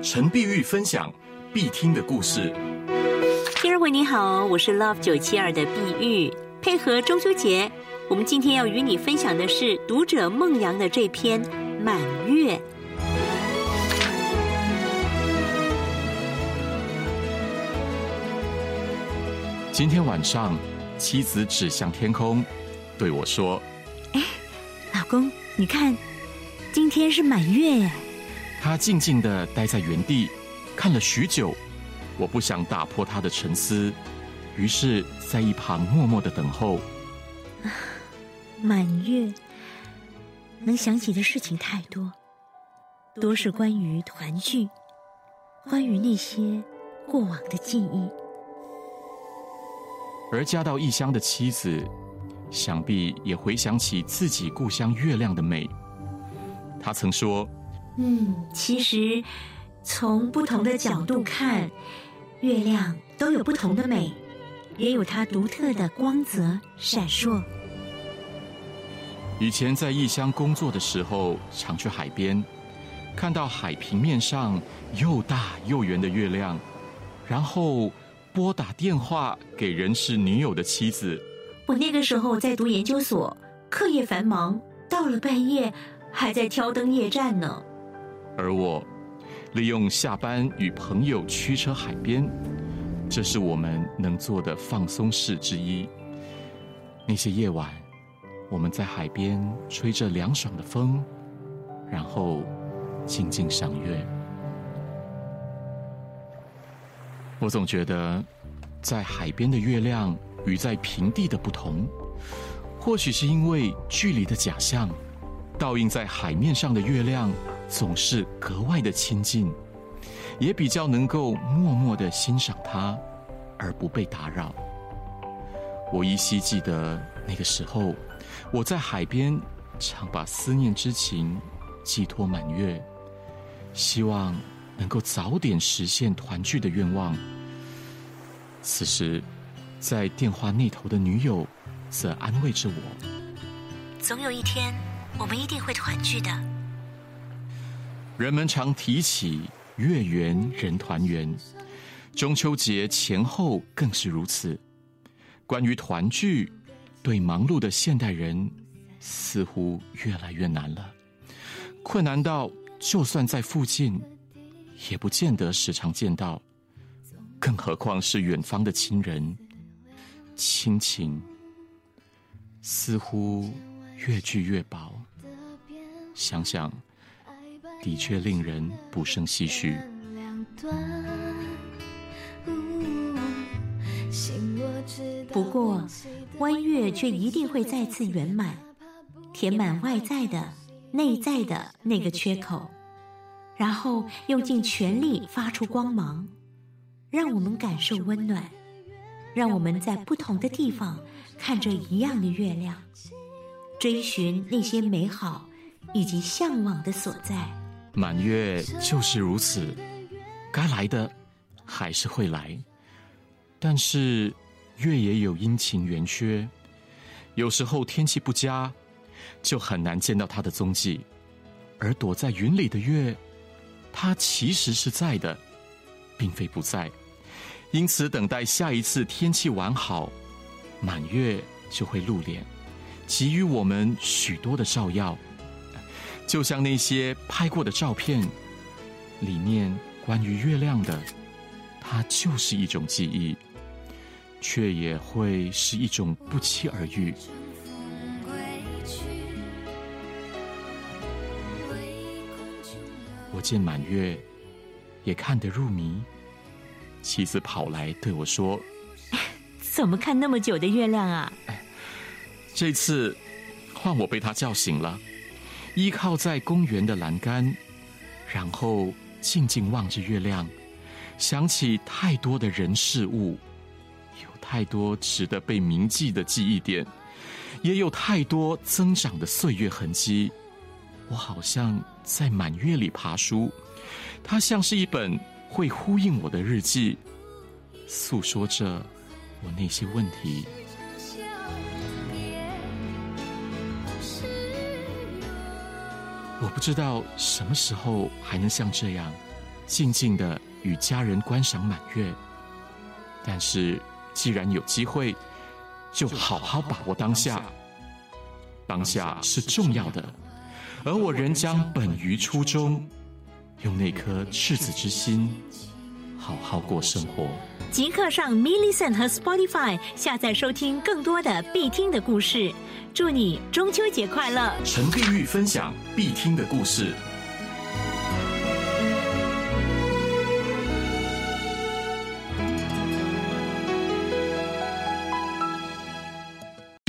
陈碧玉分享必听的故事。听众朋友你好，我是 Love 九七二的碧玉，配合中秋节，我们今天要与你分享的是读者孟阳的这篇《满月》。今天晚上，妻子指向天空，对我说哎老公，你看，今天是满月耶！：“她静静地待在原地，看了许久。我不想打破他的沉思，于是，在一旁默默的等候。满月能想起的事情太多，多是关于团聚，关于那些过往的记忆。而嫁到异乡的妻子，想必也回想起自己故乡月亮的美。她曾说嗯，其实从不同的角度看，月亮都有不同的美，也有它独特的光泽闪烁。以前在异乡工作的时候，常去海边，看到海平面上又大又圆的月亮，然后拨打电话给人是女友的妻子，我那个时候在读研究所，课业繁忙，到了半夜还在挑灯夜战呢。而我利用下班与朋友驱车海边，这是我们能做的放松事之一。那些夜晚，我们在海边吹着凉爽的风，然后静静赏月。我总觉得，在海边的月亮与在平地的不同，或许是因为距离的假象，倒映在海面上的月亮总是格外的亲近，也比较能够默默的欣赏它，而不被打扰。我依稀记得那个时候，我在海边常把思念之情寄托满月，希望能够早点实现团聚的愿望。此时，在电话那头的女友则安慰着我。总有一天，我们一定会团聚的。人们常提起月圆人团圆，中秋节前后更是如此。关于团聚，对忙碌的现代人似乎越来越难了，困难到就算在附近，也不见得时常见到，更何况是远方的亲人，亲情似乎越聚越薄。想想。的确令人不胜唏嘘。不过，弯月却一定会再次圆满，填满外在的、内在的那个缺口，然后用尽全力发出光芒，让我们感受温暖，让我们在不同的地方看着一样的月亮，追寻那些美好以及向往的所在。满月就是如此，该来的还是会来，但是月也有阴晴圆缺，有时候天气不佳，就很难见到它的踪迹。而躲在云里的月，它其实是在的，并非不在。因此，等待下一次天气完好，满月就会露脸，给予我们许多的照耀。就像那些拍过的照片，里面关于月亮的，它就是一种记忆，却也会是一种不期而遇。我见满月，也看得入迷。妻子跑来对我说怎么看那么久的月亮啊？：“这次换我被他叫醒了，依靠在公园的栏杆，然后静静望着月亮，想起太多的人事物，有太多值得被铭记的记忆点，也有太多增长的岁月痕迹。我好像在满月里爬书，它像是一本会呼应我的日记，诉说着我那些问题。我不知道什么时候还能像这样，静静的与家人观赏满月。但是既然有机会，就好好把握当下。当下是重要的，而我仍将本于初衷，用那颗赤子之心，好好过生活。即刻上 m i l l i c e n t 和 Spotify 下载收听更多的必听的故事。祝你中秋节快乐！陈碧玉分享必听的故事。